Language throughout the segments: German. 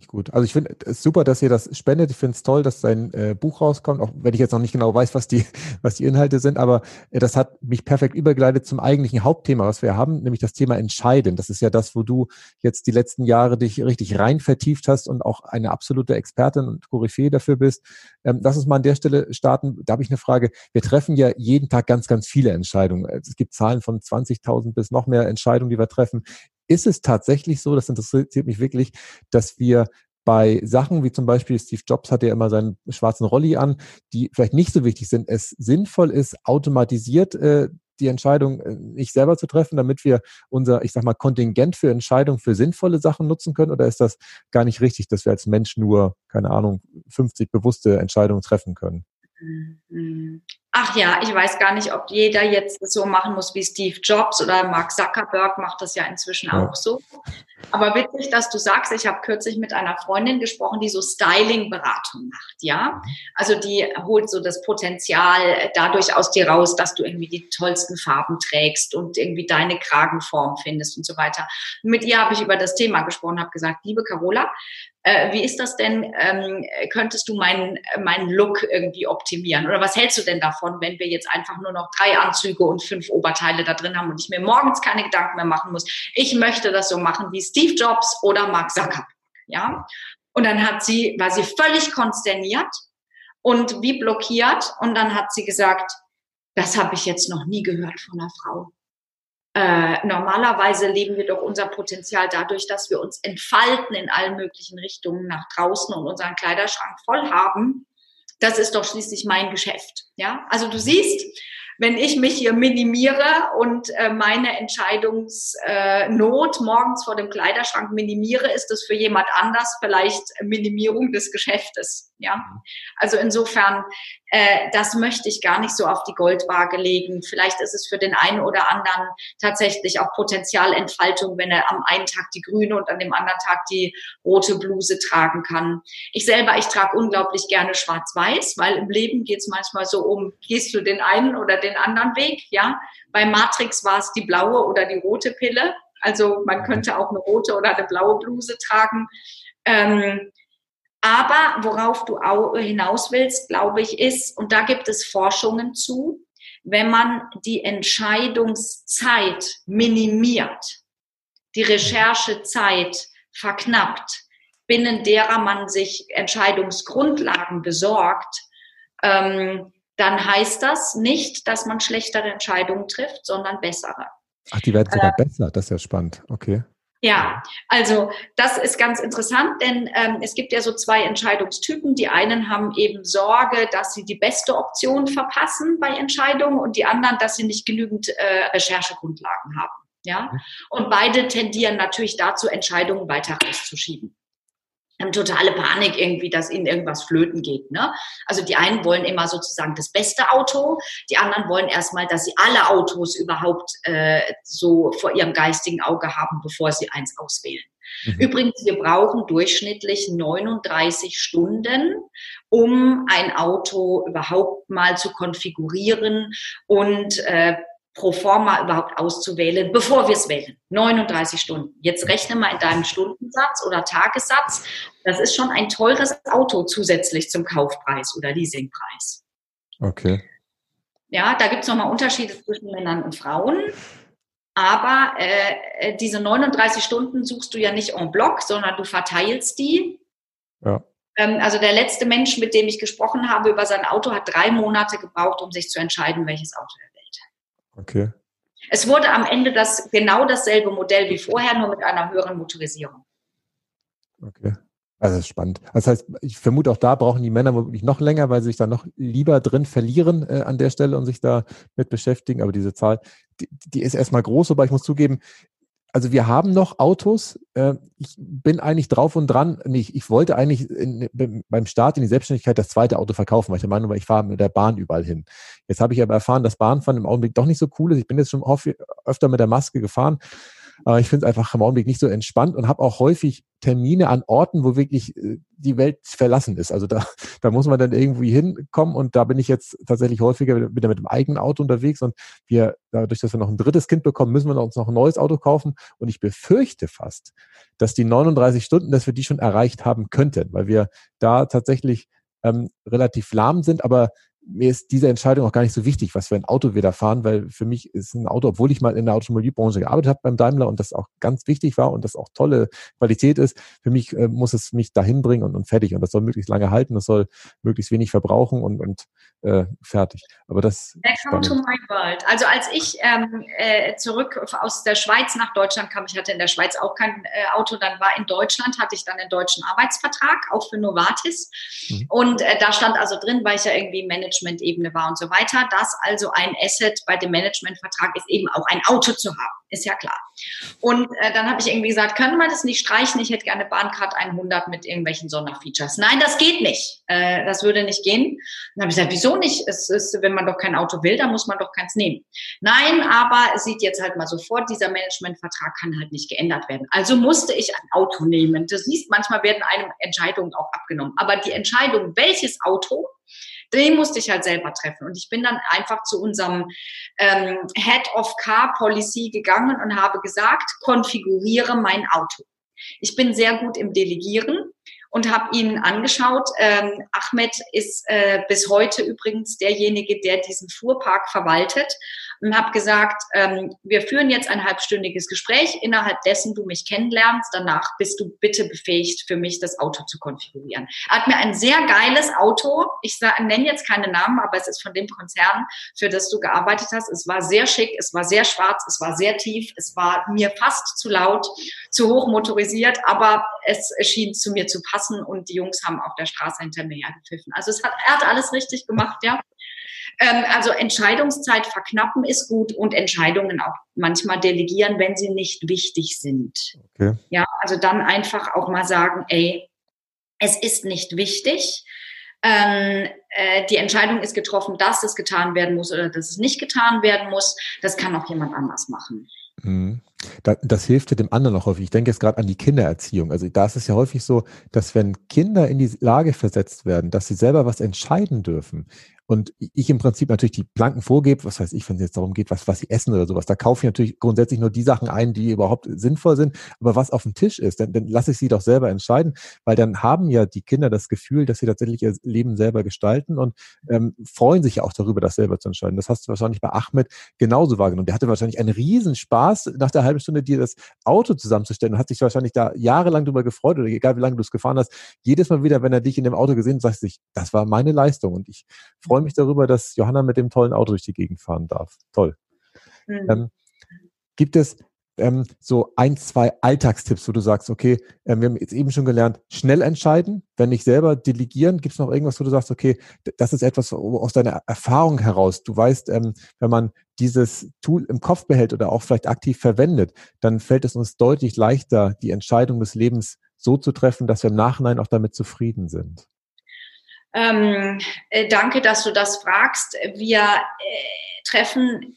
ich gut. Also ich finde es super, dass ihr das spendet. Ich finde es toll, dass dein äh, Buch rauskommt, auch wenn ich jetzt noch nicht genau weiß, was die, was die Inhalte sind, aber äh, das hat mich perfekt übergeleitet zum eigentlichen Hauptthema, was wir haben, nämlich das Thema Entscheiden. Das ist ja das, wo du jetzt die letzten Jahre dich richtig rein vertieft hast und auch eine absolute Expertin und Koryphäe dafür bist. Ähm, lass uns mal an der Stelle starten. Da habe ich eine Frage. Wir treffen ja jeden Tag ganz, ganz viele Entscheidungen. Es gibt Zahlen von 20.000 bis noch mehr Entscheidungen, die wir treffen ist es tatsächlich so, das interessiert mich wirklich, dass wir bei Sachen wie zum Beispiel Steve Jobs hat ja immer seinen schwarzen Rolli an, die vielleicht nicht so wichtig sind, es sinnvoll ist, automatisiert äh, die Entscheidung äh, nicht selber zu treffen, damit wir unser, ich sag mal, Kontingent für Entscheidungen für sinnvolle Sachen nutzen können? Oder ist das gar nicht richtig, dass wir als Mensch nur, keine Ahnung, 50 bewusste Entscheidungen treffen können? Ach ja, ich weiß gar nicht, ob jeder jetzt so machen muss wie Steve Jobs oder Mark Zuckerberg macht das ja inzwischen ja. auch so. Aber witzig, dass du sagst, ich habe kürzlich mit einer Freundin gesprochen, die so Styling-Beratung macht, ja. Also die holt so das Potenzial dadurch aus dir raus, dass du irgendwie die tollsten Farben trägst und irgendwie deine Kragenform findest und so weiter. Und mit ihr habe ich über das Thema gesprochen, habe gesagt, liebe Carola, äh, wie ist das denn? Ähm, könntest du meinen meinen Look irgendwie optimieren? Oder was hältst du denn davon, wenn wir jetzt einfach nur noch drei Anzüge und fünf Oberteile da drin haben und ich mir morgens keine Gedanken mehr machen muss? Ich möchte das so machen wie Steve Jobs oder Mark Zuckerberg. Ja. Und dann hat sie, war sie völlig konsterniert und wie blockiert. Und dann hat sie gesagt, das habe ich jetzt noch nie gehört von einer Frau. Äh, normalerweise leben wir doch unser Potenzial dadurch, dass wir uns entfalten in allen möglichen Richtungen nach draußen und unseren Kleiderschrank voll haben. Das ist doch schließlich mein Geschäft. Ja, also du siehst, wenn ich mich hier minimiere und äh, meine Entscheidungsnot morgens vor dem Kleiderschrank minimiere, ist das für jemand anders vielleicht Minimierung des Geschäftes. Ja, also insofern, äh, das möchte ich gar nicht so auf die Goldwaage legen. Vielleicht ist es für den einen oder anderen tatsächlich auch Potenzialentfaltung, wenn er am einen Tag die grüne und an dem anderen Tag die rote Bluse tragen kann. Ich selber, ich trage unglaublich gerne schwarz-weiß, weil im Leben geht es manchmal so um, gehst du den einen oder den anderen Weg, ja. Bei Matrix war es die blaue oder die rote Pille. Also man könnte auch eine rote oder eine blaue Bluse tragen. Ähm, aber worauf du hinaus willst, glaube ich, ist, und da gibt es Forschungen zu, wenn man die Entscheidungszeit minimiert, die Recherchezeit verknappt, binnen derer man sich Entscheidungsgrundlagen besorgt, ähm, dann heißt das nicht, dass man schlechtere Entscheidungen trifft, sondern bessere. Ach, die werden sogar äh, besser, das ist ja spannend. Okay. Ja, also das ist ganz interessant, denn ähm, es gibt ja so zwei Entscheidungstypen. Die einen haben eben Sorge, dass sie die beste Option verpassen bei Entscheidungen und die anderen, dass sie nicht genügend äh, Recherchegrundlagen haben. Ja, mhm. und beide tendieren natürlich dazu, Entscheidungen weiter rauszuschieben haben totale Panik irgendwie, dass ihnen irgendwas flöten geht. Ne? Also die einen wollen immer sozusagen das beste Auto, die anderen wollen erstmal, dass sie alle Autos überhaupt äh, so vor ihrem geistigen Auge haben, bevor sie eins auswählen. Mhm. Übrigens, wir brauchen durchschnittlich 39 Stunden, um ein Auto überhaupt mal zu konfigurieren und äh, pro forma überhaupt auszuwählen, bevor wir es wählen. 39 Stunden. Jetzt rechne mal in deinem Stundensatz oder Tagessatz. Das ist schon ein teures Auto zusätzlich zum Kaufpreis oder Leasingpreis. Okay. Ja, da gibt es nochmal Unterschiede zwischen Männern und Frauen. Aber äh, diese 39 Stunden suchst du ja nicht en bloc, sondern du verteilst die. Ja. Ähm, also der letzte Mensch, mit dem ich gesprochen habe über sein Auto, hat drei Monate gebraucht, um sich zu entscheiden, welches Auto er Okay. Es wurde am Ende das genau dasselbe Modell wie vorher, nur mit einer höheren Motorisierung. Okay. Also das ist spannend. Das heißt, ich vermute auch da brauchen die Männer wirklich noch länger, weil sie sich da noch lieber drin verlieren äh, an der Stelle und sich da mit beschäftigen. Aber diese Zahl, die, die ist erstmal groß, wobei ich muss zugeben, also wir haben noch Autos. Äh, ich bin eigentlich drauf und dran. Nee, ich wollte eigentlich in, beim Start in die Selbstständigkeit das zweite Auto verkaufen, weil ich der Meinung war, ich fahre mit der Bahn überall hin. Jetzt habe ich aber erfahren, dass Bahnfahren im Augenblick doch nicht so cool ist. Ich bin jetzt schon öfter mit der Maske gefahren Aber ich finde es einfach im Augenblick nicht so entspannt und habe auch häufig Termine an Orten, wo wirklich äh, die Welt verlassen ist. Also da, da muss man dann irgendwie hinkommen und da bin ich jetzt tatsächlich häufiger wieder mit dem eigenen Auto unterwegs und wir, dadurch, dass wir noch ein drittes Kind bekommen, müssen wir uns noch ein neues Auto kaufen und ich befürchte fast, dass die 39 Stunden, dass wir die schon erreicht haben könnten, weil wir da tatsächlich ähm, relativ lahm sind, aber mir ist diese Entscheidung auch gar nicht so wichtig, was für ein Auto wir da fahren, weil für mich ist ein Auto, obwohl ich mal in der Automobilbranche gearbeitet habe beim Daimler und das auch ganz wichtig war und das auch tolle Qualität ist, für mich äh, muss es mich dahin bringen und, und fertig. Und das soll möglichst lange halten, das soll möglichst wenig verbrauchen und, und äh, fertig. Aber das. Welcome to my world. Also als ich ähm, äh, zurück aus der Schweiz nach Deutschland kam, ich hatte in der Schweiz auch kein äh, Auto, dann war in Deutschland, hatte ich dann einen deutschen Arbeitsvertrag, auch für Novartis. Mhm. Und äh, da stand also drin, weil ich ja irgendwie Manager Management-Ebene war und so weiter, dass also ein Asset bei dem Managementvertrag ist, eben auch ein Auto zu haben. Ist ja klar. Und äh, dann habe ich irgendwie gesagt, könnte man das nicht streichen? Ich hätte gerne Bahncard 100 mit irgendwelchen Sonderfeatures. Nein, das geht nicht. Äh, das würde nicht gehen. Dann habe ich gesagt, wieso nicht? Es ist, wenn man doch kein Auto will, dann muss man doch keins nehmen. Nein, aber es sieht jetzt halt mal so vor, dieser Managementvertrag kann halt nicht geändert werden. Also musste ich ein Auto nehmen. Das siehst, manchmal werden einem Entscheidungen auch abgenommen. Aber die Entscheidung, welches Auto, den musste ich halt selber treffen. Und ich bin dann einfach zu unserem ähm, Head of Car Policy gegangen und habe gesagt, konfiguriere mein Auto. Ich bin sehr gut im Delegieren und habe ihn angeschaut. Ähm, Ahmed ist äh, bis heute übrigens derjenige, der diesen Fuhrpark verwaltet und habe gesagt, ähm, wir führen jetzt ein halbstündiges Gespräch, innerhalb dessen du mich kennenlernst. Danach bist du bitte befähigt, für mich das Auto zu konfigurieren. Er hat mir ein sehr geiles Auto, ich nenne jetzt keine Namen, aber es ist von dem Konzern, für das du gearbeitet hast. Es war sehr schick, es war sehr schwarz, es war sehr tief, es war mir fast zu laut, zu hoch motorisiert, aber es schien zu mir zu passen und die Jungs haben auf der Straße hinter mir hergepfiffen. Also es hat, er hat alles richtig gemacht, ja. Ähm, also Entscheidungszeit verknappen ist gut und Entscheidungen auch manchmal delegieren, wenn sie nicht wichtig sind. Okay. Ja, also dann einfach auch mal sagen, ey, es ist nicht wichtig. Ähm, äh, die Entscheidung ist getroffen, dass es getan werden muss oder dass es nicht getan werden muss. Das kann auch jemand anders machen. Mhm. Das hilft ja dem anderen auch häufig. Ich denke jetzt gerade an die Kindererziehung. Also da ist es ja häufig so, dass wenn Kinder in die Lage versetzt werden, dass sie selber was entscheiden dürfen, und ich im Prinzip natürlich die Planken vorgebe, was weiß ich, wenn es jetzt darum geht, was, was sie essen oder sowas, da kaufe ich natürlich grundsätzlich nur die Sachen ein, die überhaupt sinnvoll sind. Aber was auf dem Tisch ist, dann, dann lasse ich sie doch selber entscheiden, weil dann haben ja die Kinder das Gefühl, dass sie tatsächlich ihr Leben selber gestalten und ähm, freuen sich ja auch darüber, das selber zu entscheiden. Das hast du wahrscheinlich bei Ahmed genauso wahrgenommen. Der hatte wahrscheinlich einen Riesenspaß, nach der halben Stunde dir das Auto zusammenzustellen und hat sich wahrscheinlich da jahrelang drüber gefreut oder egal wie lange du es gefahren hast. Jedes Mal wieder, wenn er dich in dem Auto gesehen hat, sagst du das war meine Leistung und ich freue freue mich darüber, dass Johanna mit dem tollen Auto durch die Gegend fahren darf. Toll. Mhm. Ähm, gibt es ähm, so ein, zwei Alltagstipps, wo du sagst, okay, ähm, wir haben jetzt eben schon gelernt, schnell entscheiden, wenn nicht selber delegieren. Gibt es noch irgendwas, wo du sagst, okay, das ist etwas aus deiner Erfahrung heraus. Du weißt, ähm, wenn man dieses Tool im Kopf behält oder auch vielleicht aktiv verwendet, dann fällt es uns deutlich leichter, die Entscheidung des Lebens so zu treffen, dass wir im Nachhinein auch damit zufrieden sind. Ähm, äh, danke, dass du das fragst. Wir äh, treffen,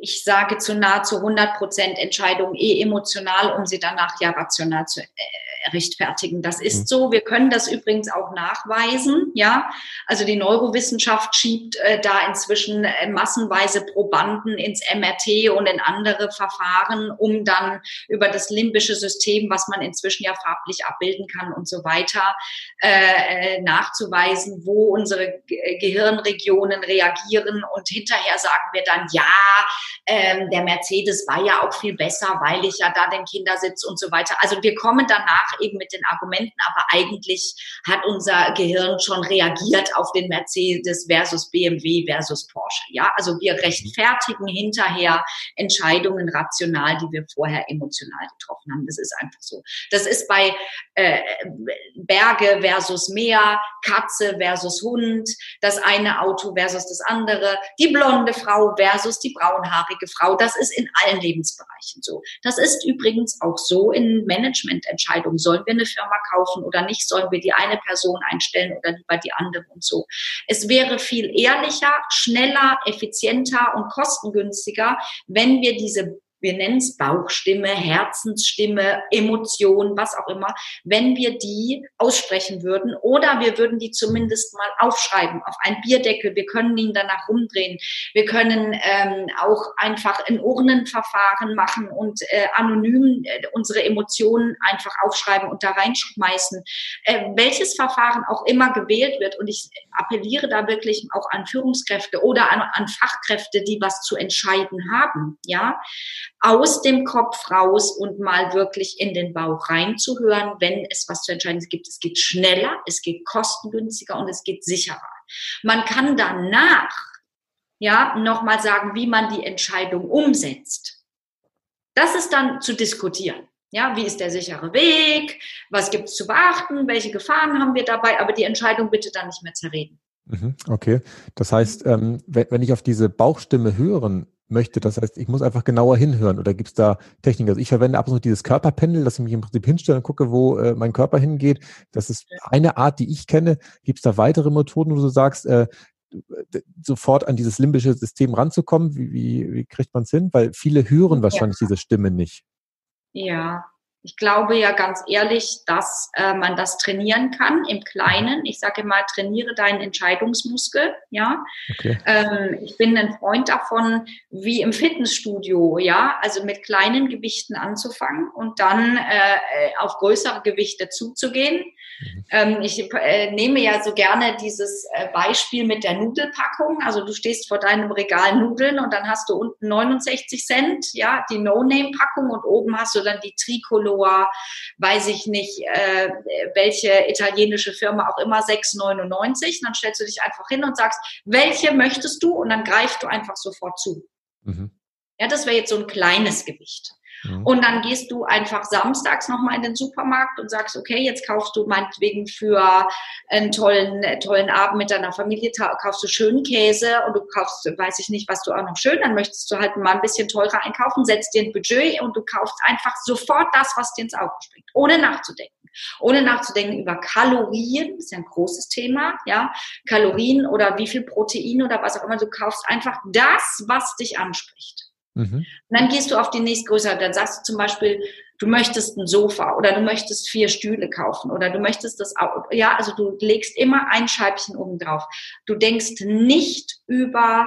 ich sage zu nahezu 100 Prozent Entscheidungen eh emotional, um sie danach ja rational zu äh, rechtfertigen. Das ist mhm. so. Wir können das übrigens auch nachweisen. Ja, also die Neurowissenschaft schiebt äh, da inzwischen äh, massenweise Probanden ins MRT und in andere Verfahren, um dann über das limbische System, was man inzwischen ja farblich abbilden kann und so weiter, äh, äh nachzuweisen, wo unsere Ge Gehirnregionen reagieren. Und hinterher sagen wir dann, ja, ähm, der Mercedes war ja auch viel besser, weil ich ja da den Kindersitz und so weiter. Also wir kommen danach eben mit den Argumenten, aber eigentlich hat unser Gehirn schon reagiert auf den Mercedes versus BMW versus Porsche. Ja, also wir rechtfertigen hinterher Entscheidungen rational, die wir vorher emotional getroffen haben. Das ist einfach so. Das ist bei äh, Berge versus Meer, Katze versus Hund, das eine Auto versus das andere, die blonde Frau versus die braunhaarige Frau. Das ist in allen Lebensbereichen so. Das ist übrigens auch so in Managemententscheidungen Sollen wir eine Firma kaufen oder nicht? Sollen wir die eine Person einstellen oder lieber die andere und so? Es wäre viel ehrlicher, schneller, effizienter und kostengünstiger, wenn wir diese wir nennen es Bauchstimme, Herzensstimme, Emotion, was auch immer, wenn wir die aussprechen würden oder wir würden die zumindest mal aufschreiben auf einen Bierdeckel. Wir können ihn danach rumdrehen. Wir können ähm, auch einfach ein Urnenverfahren machen und äh, anonym äh, unsere Emotionen einfach aufschreiben und da reinschmeißen. Äh, welches Verfahren auch immer gewählt wird und ich appelliere da wirklich auch an Führungskräfte oder an, an Fachkräfte, die was zu entscheiden haben, ja, aus dem Kopf raus und mal wirklich in den Bauch reinzuhören, wenn es was zu entscheiden gibt. Es geht schneller, es geht kostengünstiger und es geht sicherer. Man kann danach ja nochmal sagen, wie man die Entscheidung umsetzt. Das ist dann zu diskutieren. Ja, wie ist der sichere Weg? Was gibt es zu beachten? Welche Gefahren haben wir dabei? Aber die Entscheidung bitte dann nicht mehr zerreden. Mhm, okay. Das heißt, ähm, wenn, ich auf diese Bauchstimme hören möchte, das heißt, ich muss einfach genauer hinhören oder gibt es da Techniken? Also ich verwende ab und zu dieses Körperpendel, dass ich mich im Prinzip hinstelle und gucke, wo äh, mein Körper hingeht. Das ist eine Art, die ich kenne. Gibt es da weitere Methoden, wo du sagst, äh, sofort an dieses limbische System ranzukommen? Wie, wie, wie kriegt man es hin? Weil viele hören wahrscheinlich ja. diese Stimme nicht. Ja, ich glaube ja ganz ehrlich, dass äh, man das trainieren kann im Kleinen. Ich sage immer, trainiere deinen Entscheidungsmuskel. Ja, okay. ähm, ich bin ein Freund davon, wie im Fitnessstudio. Ja, also mit kleinen Gewichten anzufangen und dann äh, auf größere Gewichte zuzugehen. Mhm. Ähm, ich äh, nehme ja so gerne dieses äh, Beispiel mit der Nudelpackung. Also du stehst vor deinem Regal Nudeln und dann hast du unten 69 Cent, ja, die No-Name-Packung und oben hast du dann die Tricolor weiß ich nicht, äh, welche italienische Firma auch immer, 6,99. Dann stellst du dich einfach hin und sagst, welche möchtest du? Und dann greifst du einfach sofort zu. Mhm. Ja, das wäre jetzt so ein kleines Gewicht. Und dann gehst du einfach samstags nochmal in den Supermarkt und sagst, okay, jetzt kaufst du meinetwegen für einen tollen, tollen Abend mit deiner Familie, kaufst du schönen Käse und du kaufst, weiß ich nicht, was du auch noch schön, dann möchtest du halt mal ein bisschen teurer einkaufen, setzt dir ein Budget und du kaufst einfach sofort das, was dir ins Auge springt, ohne nachzudenken. Ohne nachzudenken über Kalorien, ist ja ein großes Thema, ja, Kalorien oder wie viel Protein oder was auch immer, du kaufst einfach das, was dich anspricht. Mhm. Und dann gehst du auf die nächstgrößere, dann sagst du zum Beispiel, du möchtest ein Sofa oder du möchtest vier Stühle kaufen oder du möchtest das auch, ja, also du legst immer ein Scheibchen oben drauf. Du denkst nicht über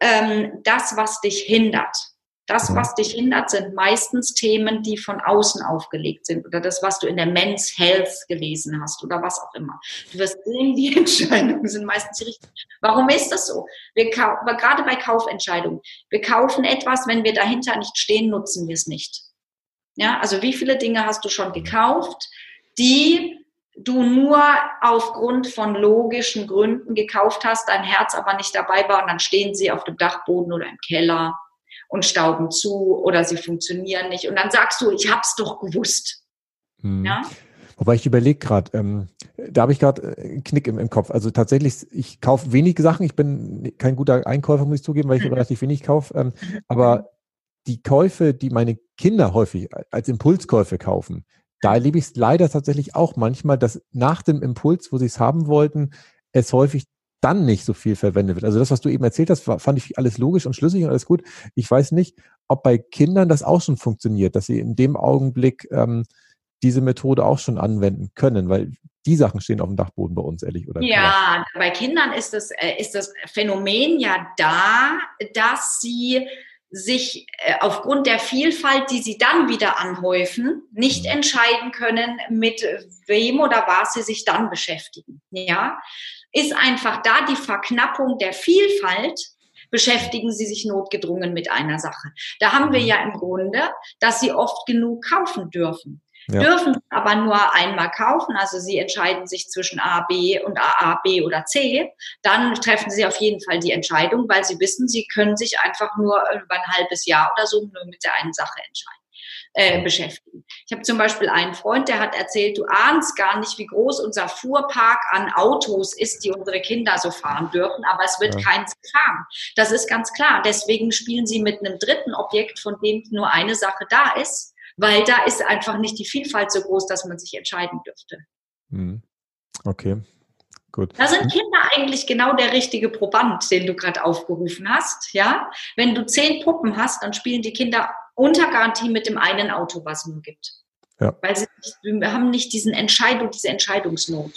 ähm, das, was dich hindert. Das, mhm. was dich hindert, sind meistens Themen, die von außen aufgelegt sind oder das, was du in der Men's Health gelesen hast oder was auch immer. Du wirst sehen, die Entscheidungen sind meistens die richtigen. Warum ist das so? Wir gerade bei Kaufentscheidungen. Wir kaufen etwas, wenn wir dahinter nicht stehen, nutzen wir es nicht. Ja, also wie viele Dinge hast du schon gekauft, die du nur aufgrund von logischen Gründen gekauft hast, dein Herz aber nicht dabei war und dann stehen sie auf dem Dachboden oder im Keller und stauben zu oder sie funktionieren nicht. Und dann sagst du, ich hab's doch gewusst. Hm. Ja? Wobei ich überlege gerade, ähm, da habe ich gerade äh, einen Knick im, im, Kopf. Also tatsächlich, ich kaufe wenig Sachen. Ich bin kein guter Einkäufer, muss ich zugeben, weil ich mhm. relativ wenig kaufe. Ähm, aber die Käufe, die meine Kinder häufig als Impulskäufe kaufen, da erlebe ich es leider tatsächlich auch manchmal, dass nach dem Impuls, wo sie es haben wollten, es häufig dann nicht so viel verwendet wird. Also das, was du eben erzählt hast, fand ich alles logisch und schlüssig und alles gut. Ich weiß nicht, ob bei Kindern das auch schon funktioniert, dass sie in dem Augenblick ähm, diese Methode auch schon anwenden können, weil die Sachen stehen auf dem Dachboden bei uns, ehrlich oder? Ja, bei Kindern ist das, äh, ist das Phänomen ja da, dass sie sich äh, aufgrund der Vielfalt, die sie dann wieder anhäufen, nicht mhm. entscheiden können, mit wem oder was sie sich dann beschäftigen. Ja, ist einfach da die Verknappung der Vielfalt, beschäftigen sie sich notgedrungen mit einer Sache. Da haben wir ja im Grunde, dass sie oft genug kaufen dürfen. Ja. Dürfen aber nur einmal kaufen, also sie entscheiden sich zwischen A, B und A, A, B oder C, dann treffen sie auf jeden Fall die Entscheidung, weil sie wissen, sie können sich einfach nur über ein halbes Jahr oder so nur mit der einen Sache entscheiden äh, beschäftigen. Ich habe zum Beispiel einen Freund, der hat erzählt, du ahnst gar nicht, wie groß unser Fuhrpark an Autos ist, die unsere Kinder so fahren dürfen, aber es wird ja. keins gefahren. Das ist ganz klar. Deswegen spielen sie mit einem dritten Objekt, von dem nur eine Sache da ist, weil da ist einfach nicht die Vielfalt so groß, dass man sich entscheiden dürfte. Mhm. Okay. Gut. Da sind Kinder eigentlich genau der richtige Proband, den du gerade aufgerufen hast. Ja, wenn du zehn Puppen hast, dann spielen die Kinder unter Garantie mit dem einen Auto, was es nur gibt. Ja. Weil sie nicht, wir haben nicht diesen Entscheidung, diese Entscheidungsnot.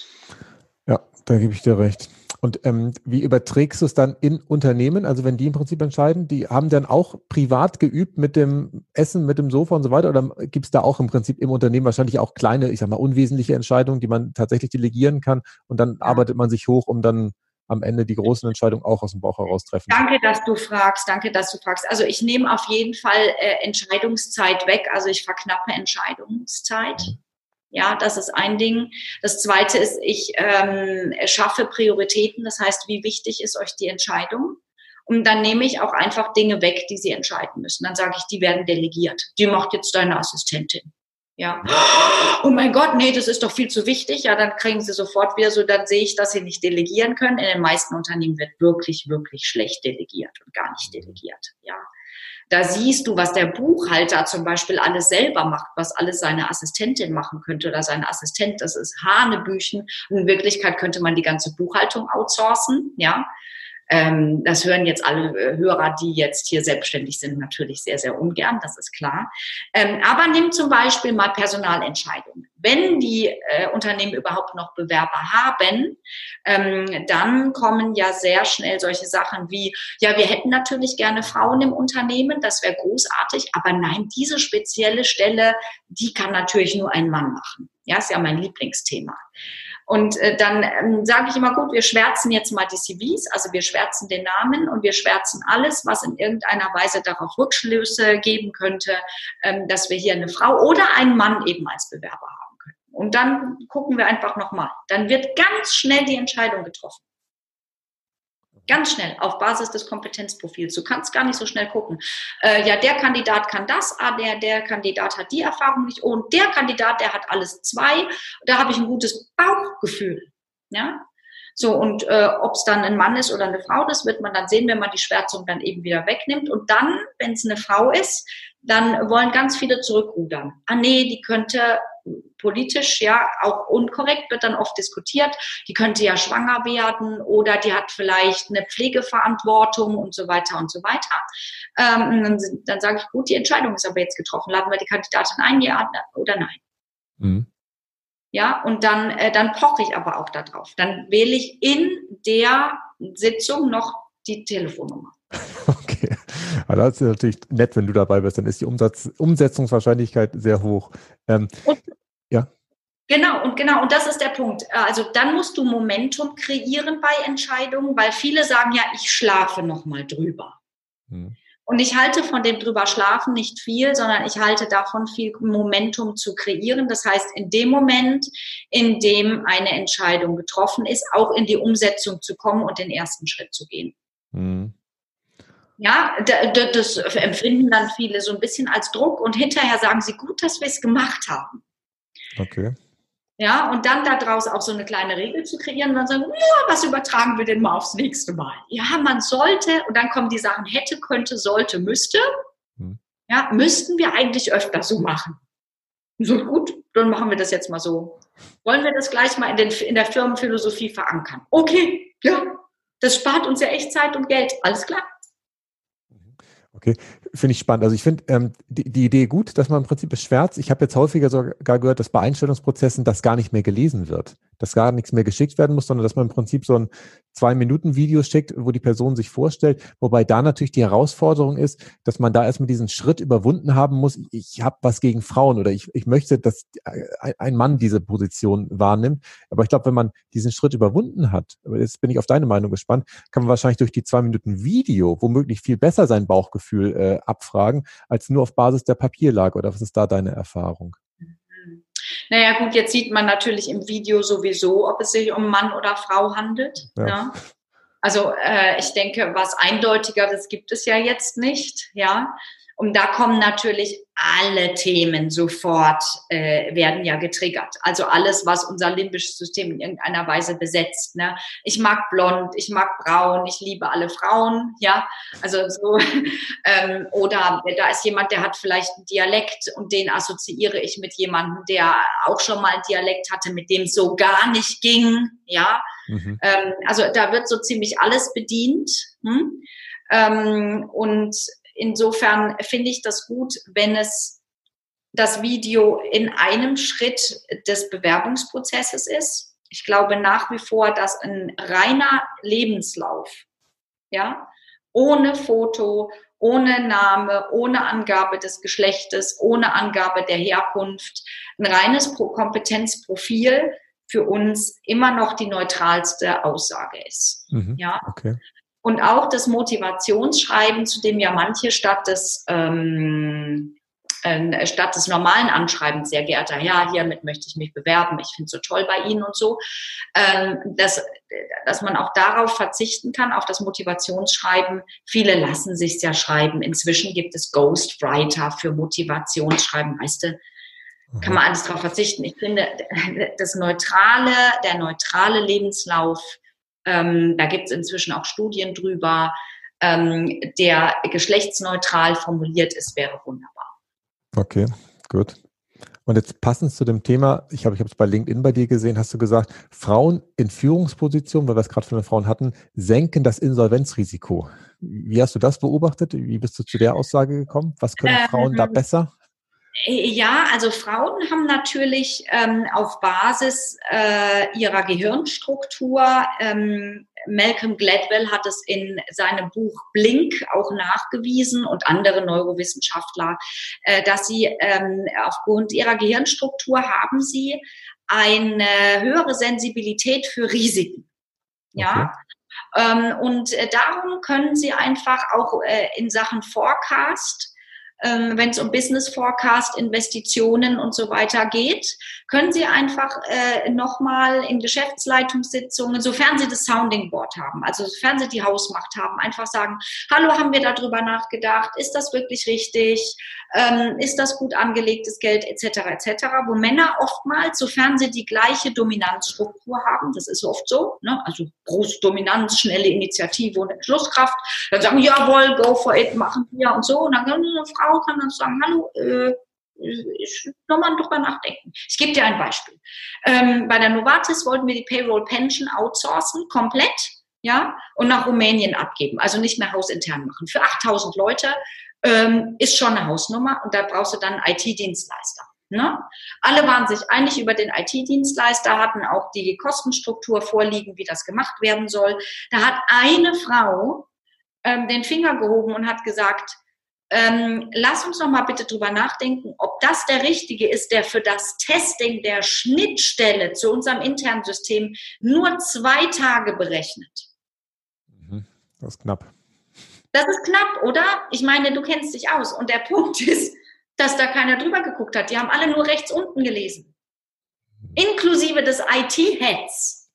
Ja, da gebe ich dir recht. Und ähm, wie überträgst du es dann in Unternehmen? Also wenn die im Prinzip entscheiden, die haben dann auch privat geübt mit dem Essen, mit dem Sofa und so weiter? Oder gibt es da auch im Prinzip im Unternehmen wahrscheinlich auch kleine, ich sag mal, unwesentliche Entscheidungen, die man tatsächlich delegieren kann und dann ja. arbeitet man sich hoch, um dann am Ende die großen Entscheidungen auch aus dem Bauch heraus treffen. Danke, dass du fragst. Danke, dass du fragst. Also ich nehme auf jeden Fall äh, Entscheidungszeit weg. Also ich verknappe Entscheidungszeit. Mhm. Ja, das ist ein Ding. Das zweite ist, ich ähm, schaffe Prioritäten. Das heißt, wie wichtig ist euch die Entscheidung? Und dann nehme ich auch einfach Dinge weg, die sie entscheiden müssen. Dann sage ich, die werden delegiert. Die macht jetzt deine Assistentin. Ja. Oh mein Gott, nee, das ist doch viel zu wichtig. Ja, dann kriegen sie sofort wieder so, dann sehe ich, dass sie nicht delegieren können. In den meisten Unternehmen wird wirklich, wirklich schlecht delegiert und gar nicht delegiert. Ja. Da siehst du, was der Buchhalter zum Beispiel alles selber macht, was alles seine Assistentin machen könnte oder seine Assistent. Das ist Hanebüchen. In Wirklichkeit könnte man die ganze Buchhaltung outsourcen, ja. Ähm, das hören jetzt alle äh, Hörer, die jetzt hier selbstständig sind, natürlich sehr, sehr ungern, das ist klar. Ähm, aber nimm zum Beispiel mal Personalentscheidungen. Wenn die äh, Unternehmen überhaupt noch Bewerber haben, ähm, dann kommen ja sehr schnell solche Sachen wie, ja, wir hätten natürlich gerne Frauen im Unternehmen, das wäre großartig, aber nein, diese spezielle Stelle, die kann natürlich nur ein Mann machen. Ja, ist ja mein Lieblingsthema. Und äh, dann ähm, sage ich immer, gut, wir schwärzen jetzt mal die CVs, also wir schwärzen den Namen und wir schwärzen alles, was in irgendeiner Weise darauf Rückschlüsse geben könnte, ähm, dass wir hier eine Frau oder einen Mann eben als Bewerber haben können. Und dann gucken wir einfach nochmal. Dann wird ganz schnell die Entscheidung getroffen. Ganz schnell, auf Basis des Kompetenzprofils. Du kannst gar nicht so schnell gucken. Äh, ja, der Kandidat kann das, ah, der, der Kandidat hat die Erfahrung nicht und der Kandidat, der hat alles zwei. Da habe ich ein gutes Bauchgefühl. Ja, so, und äh, ob es dann ein Mann ist oder eine Frau, das wird man dann sehen, wenn man die Schwärzung dann eben wieder wegnimmt. Und dann, wenn es eine Frau ist, dann wollen ganz viele zurückrudern. Ah nee, die könnte politisch ja auch unkorrekt wird dann oft diskutiert. Die könnte ja schwanger werden oder die hat vielleicht eine Pflegeverantwortung und so weiter und so weiter. Ähm, dann, dann sage ich, gut, die Entscheidung ist aber jetzt getroffen. Laden wir die Kandidatin ein, ja oder nein? Mhm. Ja, und dann, äh, dann poche ich aber auch darauf. Dann wähle ich in der Sitzung noch die Telefonnummer. Aber das ist natürlich nett, wenn du dabei bist, dann ist die Umsatz, Umsetzungswahrscheinlichkeit sehr hoch. Ähm, und, ja. Genau, und genau, und das ist der Punkt. Also dann musst du Momentum kreieren bei Entscheidungen, weil viele sagen ja, ich schlafe nochmal drüber. Hm. Und ich halte von dem drüber schlafen nicht viel, sondern ich halte davon viel Momentum zu kreieren. Das heißt, in dem Moment, in dem eine Entscheidung getroffen ist, auch in die Umsetzung zu kommen und den ersten Schritt zu gehen. Mhm. Ja, das empfinden dann viele so ein bisschen als Druck und hinterher sagen sie, gut, dass wir es gemacht haben. Okay. Ja, und dann daraus auch so eine kleine Regel zu kreieren und dann sagen, ja, was übertragen wir denn mal aufs nächste Mal? Ja, man sollte, und dann kommen die Sachen hätte, könnte, sollte, müsste. Hm. Ja, müssten wir eigentlich öfter so machen. So gut, dann machen wir das jetzt mal so. Wollen wir das gleich mal in, den, in der Firmenphilosophie verankern? Okay, ja, das spart uns ja echt Zeit und Geld. Alles klar. Okay, finde ich spannend. Also ich finde ähm, die, die Idee gut, dass man im Prinzip es schwärzt. Ich habe jetzt häufiger sogar gehört, dass bei Einstellungsprozessen das gar nicht mehr gelesen wird, dass gar nichts mehr geschickt werden muss, sondern dass man im Prinzip so ein Zwei-Minuten-Video schickt, wo die Person sich vorstellt. Wobei da natürlich die Herausforderung ist, dass man da erstmal diesen Schritt überwunden haben muss. Ich habe was gegen Frauen oder ich, ich möchte, dass ein Mann diese Position wahrnimmt. Aber ich glaube, wenn man diesen Schritt überwunden hat, jetzt bin ich auf deine Meinung gespannt, kann man wahrscheinlich durch die zwei Minuten Video womöglich viel besser sein Bauchgefühl äh, abfragen, als nur auf Basis der Papierlage. Oder was ist da deine Erfahrung? Naja, gut, jetzt sieht man natürlich im Video sowieso, ob es sich um Mann oder Frau handelt. Ja. ja. Also äh, ich denke, was eindeutigeres gibt es ja jetzt nicht, ja. Und da kommen natürlich alle Themen sofort, äh, werden ja getriggert. Also alles, was unser limbisches System in irgendeiner Weise besetzt. Ne? Ich mag blond, ich mag braun, ich liebe alle Frauen, ja. Also so. ähm, oder da ist jemand, der hat vielleicht einen Dialekt und den assoziiere ich mit jemandem, der auch schon mal einen Dialekt hatte, mit dem es so gar nicht ging, ja. Mhm. Ähm, also da wird so ziemlich alles bedient. Hm? Ähm, und insofern finde ich das gut, wenn es das Video in einem Schritt des Bewerbungsprozesses ist. Ich glaube nach wie vor, dass ein reiner Lebenslauf, ja, ohne Foto, ohne Name, ohne Angabe des Geschlechtes, ohne Angabe der Herkunft, ein reines Kompetenzprofil für uns immer noch die neutralste Aussage ist. Mhm, ja. Okay. Und auch das Motivationsschreiben, zu dem ja manche statt des ähm, äh, statt des normalen Anschreibens, sehr geehrter Herr, hiermit möchte ich mich bewerben, ich finde es so toll bei Ihnen und so, ähm, dass, dass man auch darauf verzichten kann, auf das Motivationsschreiben. Viele lassen sich ja schreiben. Inzwischen gibt es Ghostwriter für Motivationsschreiben, weißt du, kann man alles darauf verzichten. Ich finde, das neutrale, der neutrale Lebenslauf, ähm, da gibt es inzwischen auch Studien drüber, ähm, der geschlechtsneutral formuliert ist, wäre wunderbar. Okay, gut. Und jetzt passend zu dem Thema, ich habe ich es bei LinkedIn bei dir gesehen, hast du gesagt, Frauen in Führungspositionen, weil wir es gerade von den Frauen hatten, senken das Insolvenzrisiko. Wie hast du das beobachtet? Wie bist du zu der Aussage gekommen? Was können ähm, Frauen da besser? Äh, ja, also Frauen haben natürlich ähm, auf Basis äh, ihrer Gehirnstruktur, ähm, Malcolm Gladwell hat es in seinem Buch Blink auch nachgewiesen und andere Neurowissenschaftler, äh, dass sie ähm, aufgrund ihrer Gehirnstruktur haben sie eine höhere Sensibilität für Risiken. Ja. Okay. Ähm, und äh, darum können sie einfach auch äh, in Sachen Forecast ähm, wenn es um Business Forecast, Investitionen und so weiter geht, können Sie einfach äh, nochmal in Geschäftsleitungssitzungen, sofern Sie das Sounding Board haben, also sofern Sie die Hausmacht haben, einfach sagen, hallo, haben wir darüber nachgedacht, ist das wirklich richtig, ähm, ist das gut angelegtes Geld etc. etc., wo Männer oftmals, sofern sie die gleiche Dominanzstruktur haben, das ist oft so, ne? also große Dominanz, schnelle Initiative und Entschlusskraft, dann sagen, jawohl, go for it, machen wir und so, und dann eine Frau kann dann sagen, hallo, äh, nochmal drüber nachdenken. Ich gebe dir ein Beispiel. Ähm, bei der Novartis wollten wir die Payroll Pension outsourcen, komplett, ja, und nach Rumänien abgeben, also nicht mehr hausintern machen. Für 8000 Leute ähm, ist schon eine Hausnummer und da brauchst du dann einen IT-Dienstleister. Ne? Alle waren sich einig über den IT-Dienstleister, hatten auch die Kostenstruktur vorliegen, wie das gemacht werden soll. Da hat eine Frau ähm, den Finger gehoben und hat gesagt, ähm, lass uns noch mal bitte drüber nachdenken, ob das der richtige ist, der für das Testing der Schnittstelle zu unserem internen System nur zwei Tage berechnet. Mhm. Das ist knapp. Das ist knapp, oder? Ich meine, du kennst dich aus. Und der Punkt ist, dass da keiner drüber geguckt hat. Die haben alle nur rechts unten gelesen. Inklusive des IT-Heads.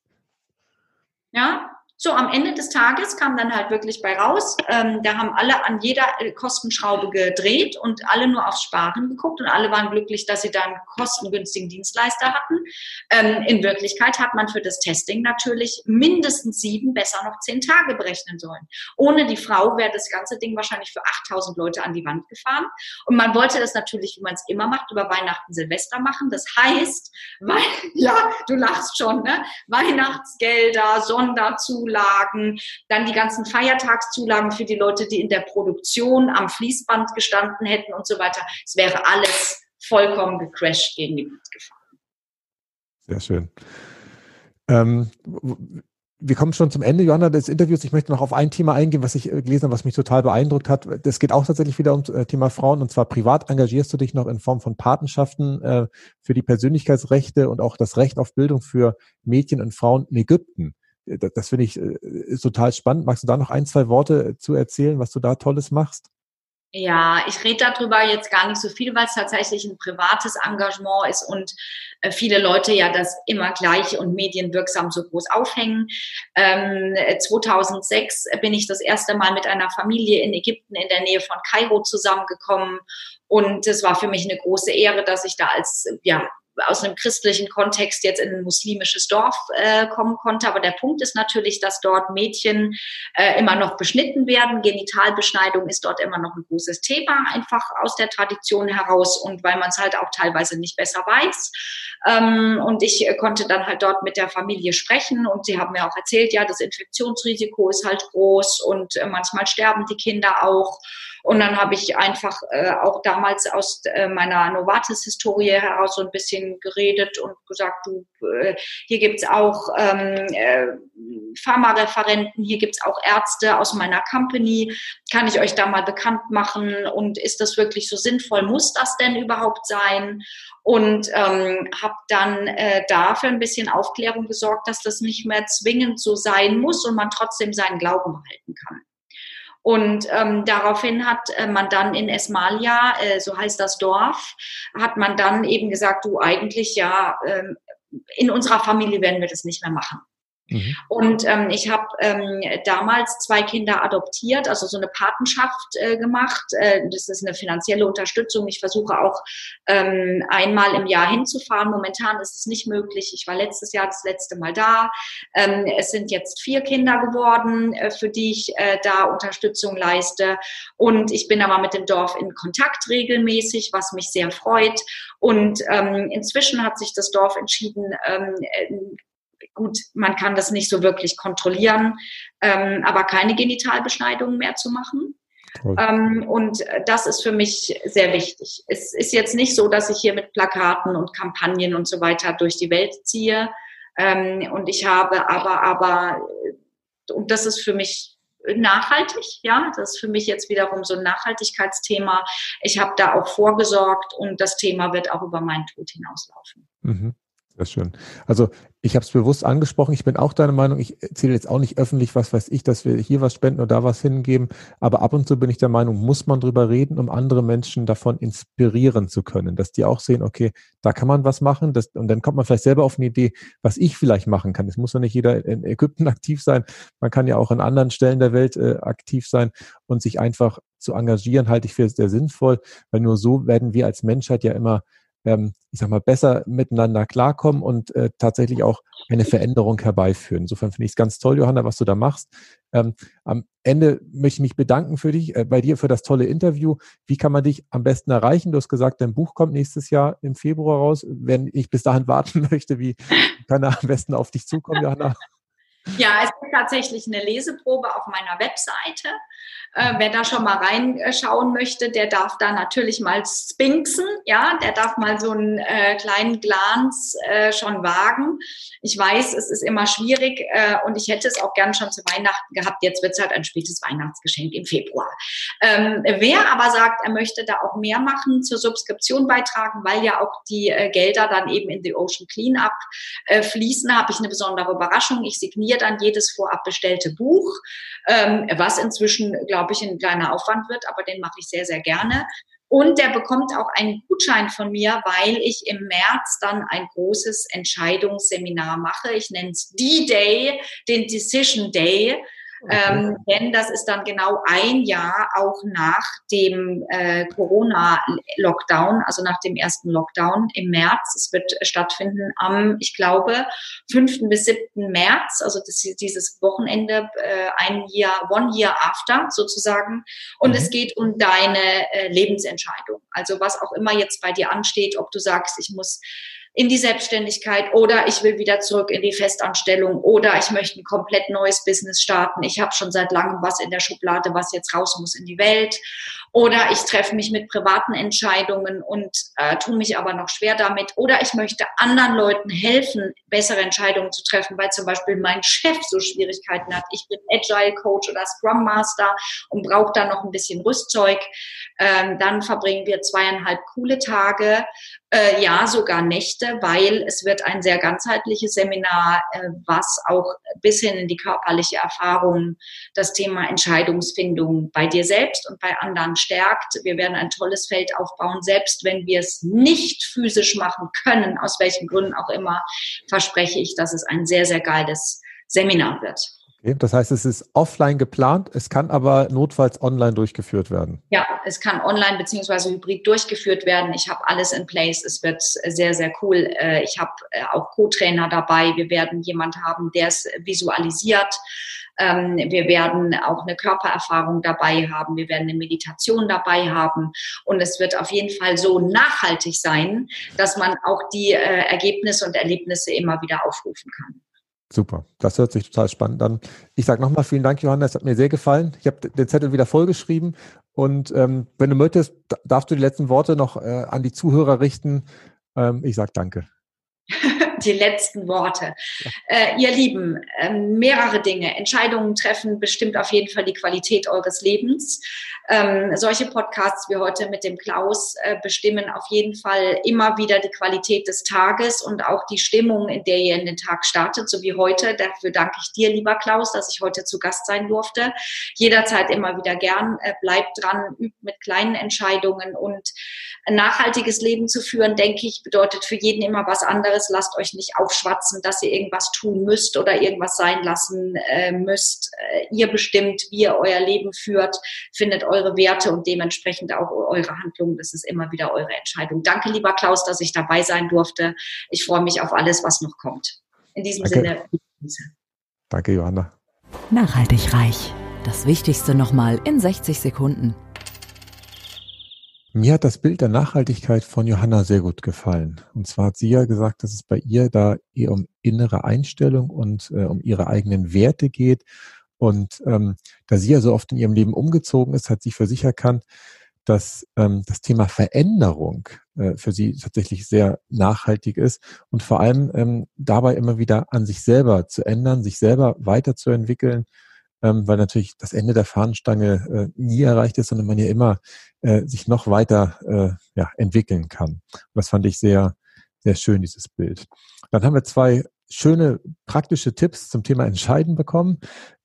Ja, so, am Ende des Tages kam dann halt wirklich bei raus, ähm, da haben alle an jeder äh, Kostenschraube gedreht und alle nur aufs Sparen geguckt und alle waren glücklich, dass sie da einen kostengünstigen Dienstleister hatten. Ähm, in Wirklichkeit hat man für das Testing natürlich mindestens sieben, besser noch zehn Tage berechnen sollen. Ohne die Frau wäre das ganze Ding wahrscheinlich für 8000 Leute an die Wand gefahren. Und man wollte das natürlich, wie man es immer macht, über Weihnachten, Silvester machen. Das heißt, weil, ja, du lachst schon, ne? Weihnachtsgelder, Sonderzulagen, Zulagen, dann die ganzen Feiertagszulagen für die Leute, die in der Produktion am Fließband gestanden hätten und so weiter. Es wäre alles vollkommen gecrashed gegen die Wand gefahren. Sehr schön. Ähm, wir kommen schon zum Ende, Johanna, des Interviews. Ich möchte noch auf ein Thema eingehen, was ich äh, gelesen habe, was mich total beeindruckt hat. Das geht auch tatsächlich wieder ums äh, Thema Frauen. Und zwar privat engagierst du dich noch in Form von Patenschaften äh, für die Persönlichkeitsrechte und auch das Recht auf Bildung für Mädchen und Frauen in Ägypten das, das finde ich äh, total spannend. Magst du da noch ein, zwei Worte zu erzählen, was du da Tolles machst? Ja, ich rede darüber jetzt gar nicht so viel, weil es tatsächlich ein privates Engagement ist und äh, viele Leute ja das immer gleich und medienwirksam so groß aufhängen. Ähm, 2006 bin ich das erste Mal mit einer Familie in Ägypten in der Nähe von Kairo zusammengekommen und es war für mich eine große Ehre, dass ich da als ja, aus einem christlichen Kontext jetzt in ein muslimisches Dorf äh, kommen konnte. Aber der Punkt ist natürlich, dass dort Mädchen äh, immer noch beschnitten werden. Genitalbeschneidung ist dort immer noch ein großes Thema, einfach aus der Tradition heraus und weil man es halt auch teilweise nicht besser weiß. Ähm, und ich äh, konnte dann halt dort mit der Familie sprechen und sie haben mir auch erzählt, ja, das Infektionsrisiko ist halt groß und äh, manchmal sterben die Kinder auch. Und dann habe ich einfach äh, auch damals aus äh, meiner Novartis-Historie heraus so ein bisschen geredet und gesagt, du, äh, hier gibt's auch ähm, äh, Pharmareferenten, hier gibt's auch Ärzte aus meiner Company, kann ich euch da mal bekannt machen und ist das wirklich so sinnvoll? Muss das denn überhaupt sein? Und ähm, habe dann äh, dafür ein bisschen Aufklärung gesorgt, dass das nicht mehr zwingend so sein muss und man trotzdem seinen Glauben behalten kann. Und ähm, daraufhin hat äh, man dann in Esmalia, äh, so heißt das Dorf, hat man dann eben gesagt, du eigentlich ja, ähm, in unserer Familie werden wir das nicht mehr machen. Mhm. Und ähm, ich habe ähm, damals zwei Kinder adoptiert, also so eine Patenschaft äh, gemacht. Äh, das ist eine finanzielle Unterstützung. Ich versuche auch ähm, einmal im Jahr hinzufahren. Momentan ist es nicht möglich. Ich war letztes Jahr das letzte Mal da. Ähm, es sind jetzt vier Kinder geworden, äh, für die ich äh, da Unterstützung leiste. Und ich bin aber mit dem Dorf in Kontakt regelmäßig, was mich sehr freut. Und ähm, inzwischen hat sich das Dorf entschieden, ähm, gut, man kann das nicht so wirklich kontrollieren, ähm, aber keine Genitalbeschneidungen mehr zu machen. Ähm, und das ist für mich sehr wichtig. Es ist jetzt nicht so, dass ich hier mit Plakaten und Kampagnen und so weiter durch die Welt ziehe. Ähm, und ich habe aber, aber, und das ist für mich nachhaltig, ja, das ist für mich jetzt wiederum so ein Nachhaltigkeitsthema. Ich habe da auch vorgesorgt und das Thema wird auch über meinen Tod hinauslaufen. Mhm. Sehr schön. Also ich habe es bewusst angesprochen. Ich bin auch deiner Meinung. Ich erzähle jetzt auch nicht öffentlich, was weiß ich, dass wir hier was spenden oder da was hingeben. Aber ab und zu bin ich der Meinung, muss man drüber reden, um andere Menschen davon inspirieren zu können, dass die auch sehen, okay, da kann man was machen. Das, und dann kommt man vielleicht selber auf eine Idee, was ich vielleicht machen kann. Es muss ja nicht jeder in Ägypten aktiv sein. Man kann ja auch an anderen Stellen der Welt äh, aktiv sein und sich einfach zu engagieren, halte ich für sehr sinnvoll, weil nur so werden wir als Menschheit ja immer ähm, ich sag mal, besser miteinander klarkommen und äh, tatsächlich auch eine Veränderung herbeiführen. Insofern finde ich es ganz toll, Johanna, was du da machst. Ähm, am Ende möchte ich mich bedanken für dich, äh, bei dir für das tolle Interview. Wie kann man dich am besten erreichen? Du hast gesagt, dein Buch kommt nächstes Jahr im Februar raus. Wenn ich bis dahin warten möchte, wie kann er am besten auf dich zukommen, Johanna? Ja, es gibt tatsächlich eine Leseprobe auf meiner Webseite. Äh, wer da schon mal reinschauen möchte, der darf da natürlich mal spinksen, ja, der darf mal so einen äh, kleinen Glanz äh, schon wagen. Ich weiß, es ist immer schwierig äh, und ich hätte es auch gern schon zu Weihnachten gehabt. Jetzt wird es halt ein spätes Weihnachtsgeschenk im Februar. Ähm, wer aber sagt, er möchte da auch mehr machen, zur Subskription beitragen, weil ja auch die äh, Gelder dann eben in the Ocean Cleanup äh, fließen, habe ich eine besondere Überraschung. Ich signiere dann jedes vorab bestellte Buch, ähm, was inzwischen, glaube ich, ein kleiner Aufwand wird, aber den mache ich sehr, sehr gerne. Und der bekommt auch einen Gutschein von mir, weil ich im März dann ein großes Entscheidungsseminar mache. Ich nenne es D-Day, den Decision Day. Ähm, denn das ist dann genau ein Jahr auch nach dem äh, Corona-Lockdown, also nach dem ersten Lockdown im März. Es wird stattfinden am, ich glaube, 5. bis 7. März, also das, dieses Wochenende, äh, ein Jahr, one year after sozusagen. Und mhm. es geht um deine äh, Lebensentscheidung. Also was auch immer jetzt bei dir ansteht, ob du sagst, ich muss in die Selbstständigkeit oder ich will wieder zurück in die Festanstellung oder ich möchte ein komplett neues Business starten. Ich habe schon seit langem was in der Schublade, was jetzt raus muss in die Welt. Oder ich treffe mich mit privaten Entscheidungen und äh, tue mich aber noch schwer damit. Oder ich möchte anderen Leuten helfen, bessere Entscheidungen zu treffen, weil zum Beispiel mein Chef so Schwierigkeiten hat. Ich bin Agile Coach oder Scrum Master und brauche da noch ein bisschen Rüstzeug. Ähm, dann verbringen wir zweieinhalb coole Tage, äh, ja sogar Nächte, weil es wird ein sehr ganzheitliches Seminar, äh, was auch bis hin in die körperliche Erfahrung das Thema Entscheidungsfindung bei dir selbst und bei anderen stärkt. Wir werden ein tolles Feld aufbauen, selbst wenn wir es nicht physisch machen können, aus welchen Gründen auch immer, verspreche ich, dass es ein sehr, sehr geiles Seminar wird. Okay, das heißt, es ist offline geplant, es kann aber notfalls online durchgeführt werden. Ja, es kann online beziehungsweise hybrid durchgeführt werden. Ich habe alles in place. Es wird sehr, sehr cool. Äh, ich habe äh, auch Co-Trainer dabei. Wir werden jemand haben, der es visualisiert. Ähm, wir werden auch eine Körpererfahrung dabei haben. Wir werden eine Meditation dabei haben. Und es wird auf jeden Fall so nachhaltig sein, dass man auch die äh, Ergebnisse und Erlebnisse immer wieder aufrufen kann. Super, das hört sich total spannend an. Ich sage nochmal vielen Dank, Johanna, es hat mir sehr gefallen. Ich habe den Zettel wieder vollgeschrieben Und ähm, wenn du möchtest, darfst du die letzten Worte noch äh, an die Zuhörer richten. Ähm, ich sage danke. die letzten Worte. Äh, ihr Lieben, äh, mehrere Dinge. Entscheidungen treffen bestimmt auf jeden Fall die Qualität eures Lebens. Ähm, solche Podcasts wie heute mit dem Klaus äh, bestimmen auf jeden Fall immer wieder die Qualität des Tages und auch die Stimmung, in der ihr in den Tag startet, so wie heute. Dafür danke ich dir, lieber Klaus, dass ich heute zu Gast sein durfte. Jederzeit immer wieder gern. Äh, bleibt dran, übt mit kleinen Entscheidungen und ein nachhaltiges Leben zu führen, denke ich, bedeutet für jeden immer was anderes. Lasst euch nicht aufschwatzen, dass ihr irgendwas tun müsst oder irgendwas sein lassen äh, müsst. Äh, ihr bestimmt, wie ihr euer Leben führt, findet eure Werte und dementsprechend auch eure Handlungen. Das ist immer wieder eure Entscheidung. Danke, lieber Klaus, dass ich dabei sein durfte. Ich freue mich auf alles, was noch kommt. In diesem Danke. Sinne. Danke, Johanna. Nachhaltig reich. Das Wichtigste nochmal in 60 Sekunden. Mir hat das Bild der Nachhaltigkeit von Johanna sehr gut gefallen. Und zwar hat sie ja gesagt, dass es bei ihr da eher um innere Einstellung und äh, um ihre eigenen Werte geht. Und ähm, da sie ja so oft in ihrem Leben umgezogen ist, hat sie für sich erkannt, dass ähm, das Thema Veränderung äh, für sie tatsächlich sehr nachhaltig ist und vor allem ähm, dabei immer wieder an sich selber zu ändern, sich selber weiterzuentwickeln ähm, weil natürlich das Ende der Fahnenstange äh, nie erreicht ist, sondern man ja immer äh, sich noch weiter äh, ja, entwickeln kann. Und das fand ich sehr, sehr schön, dieses Bild. Dann haben wir zwei schöne praktische Tipps zum Thema Entscheiden bekommen.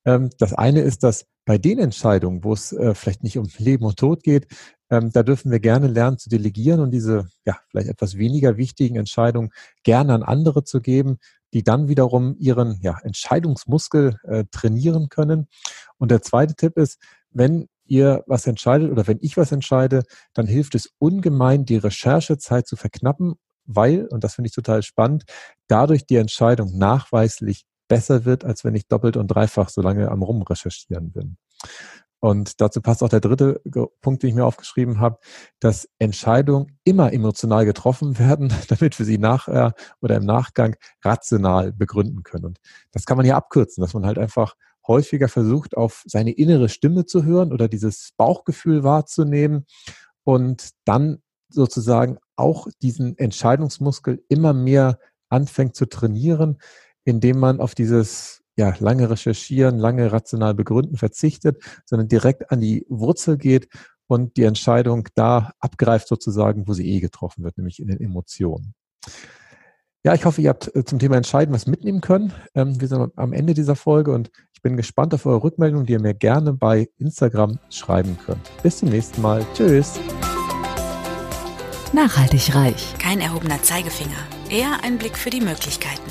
Ähm, das eine ist, dass bei den Entscheidungen, wo es äh, vielleicht nicht um Leben und Tod geht, ähm, da dürfen wir gerne lernen zu delegieren und diese ja vielleicht etwas weniger wichtigen Entscheidungen gerne an andere zu geben, die dann wiederum ihren ja, Entscheidungsmuskel äh, trainieren können. Und der zweite Tipp ist, wenn ihr was entscheidet oder wenn ich was entscheide, dann hilft es ungemein, die Recherchezeit zu verknappen, weil, und das finde ich total spannend, dadurch die Entscheidung nachweislich besser wird, als wenn ich doppelt und dreifach so lange am Rumrecherchieren bin. Und dazu passt auch der dritte Punkt, den ich mir aufgeschrieben habe, dass Entscheidungen immer emotional getroffen werden, damit wir sie nachher oder im Nachgang rational begründen können. Und das kann man ja abkürzen, dass man halt einfach häufiger versucht, auf seine innere Stimme zu hören oder dieses Bauchgefühl wahrzunehmen und dann sozusagen auch diesen Entscheidungsmuskel immer mehr anfängt zu trainieren, indem man auf dieses ja, lange recherchieren, lange rational begründen verzichtet, sondern direkt an die Wurzel geht und die Entscheidung da abgreift sozusagen, wo sie eh getroffen wird, nämlich in den Emotionen. Ja, ich hoffe, ihr habt äh, zum Thema Entscheiden was mitnehmen können. Ähm, wir sind am Ende dieser Folge und ich bin gespannt auf eure Rückmeldung, die ihr mir gerne bei Instagram schreiben könnt. Bis zum nächsten Mal. Tschüss. Nachhaltig reich. Kein erhobener Zeigefinger. Eher ein Blick für die Möglichkeiten.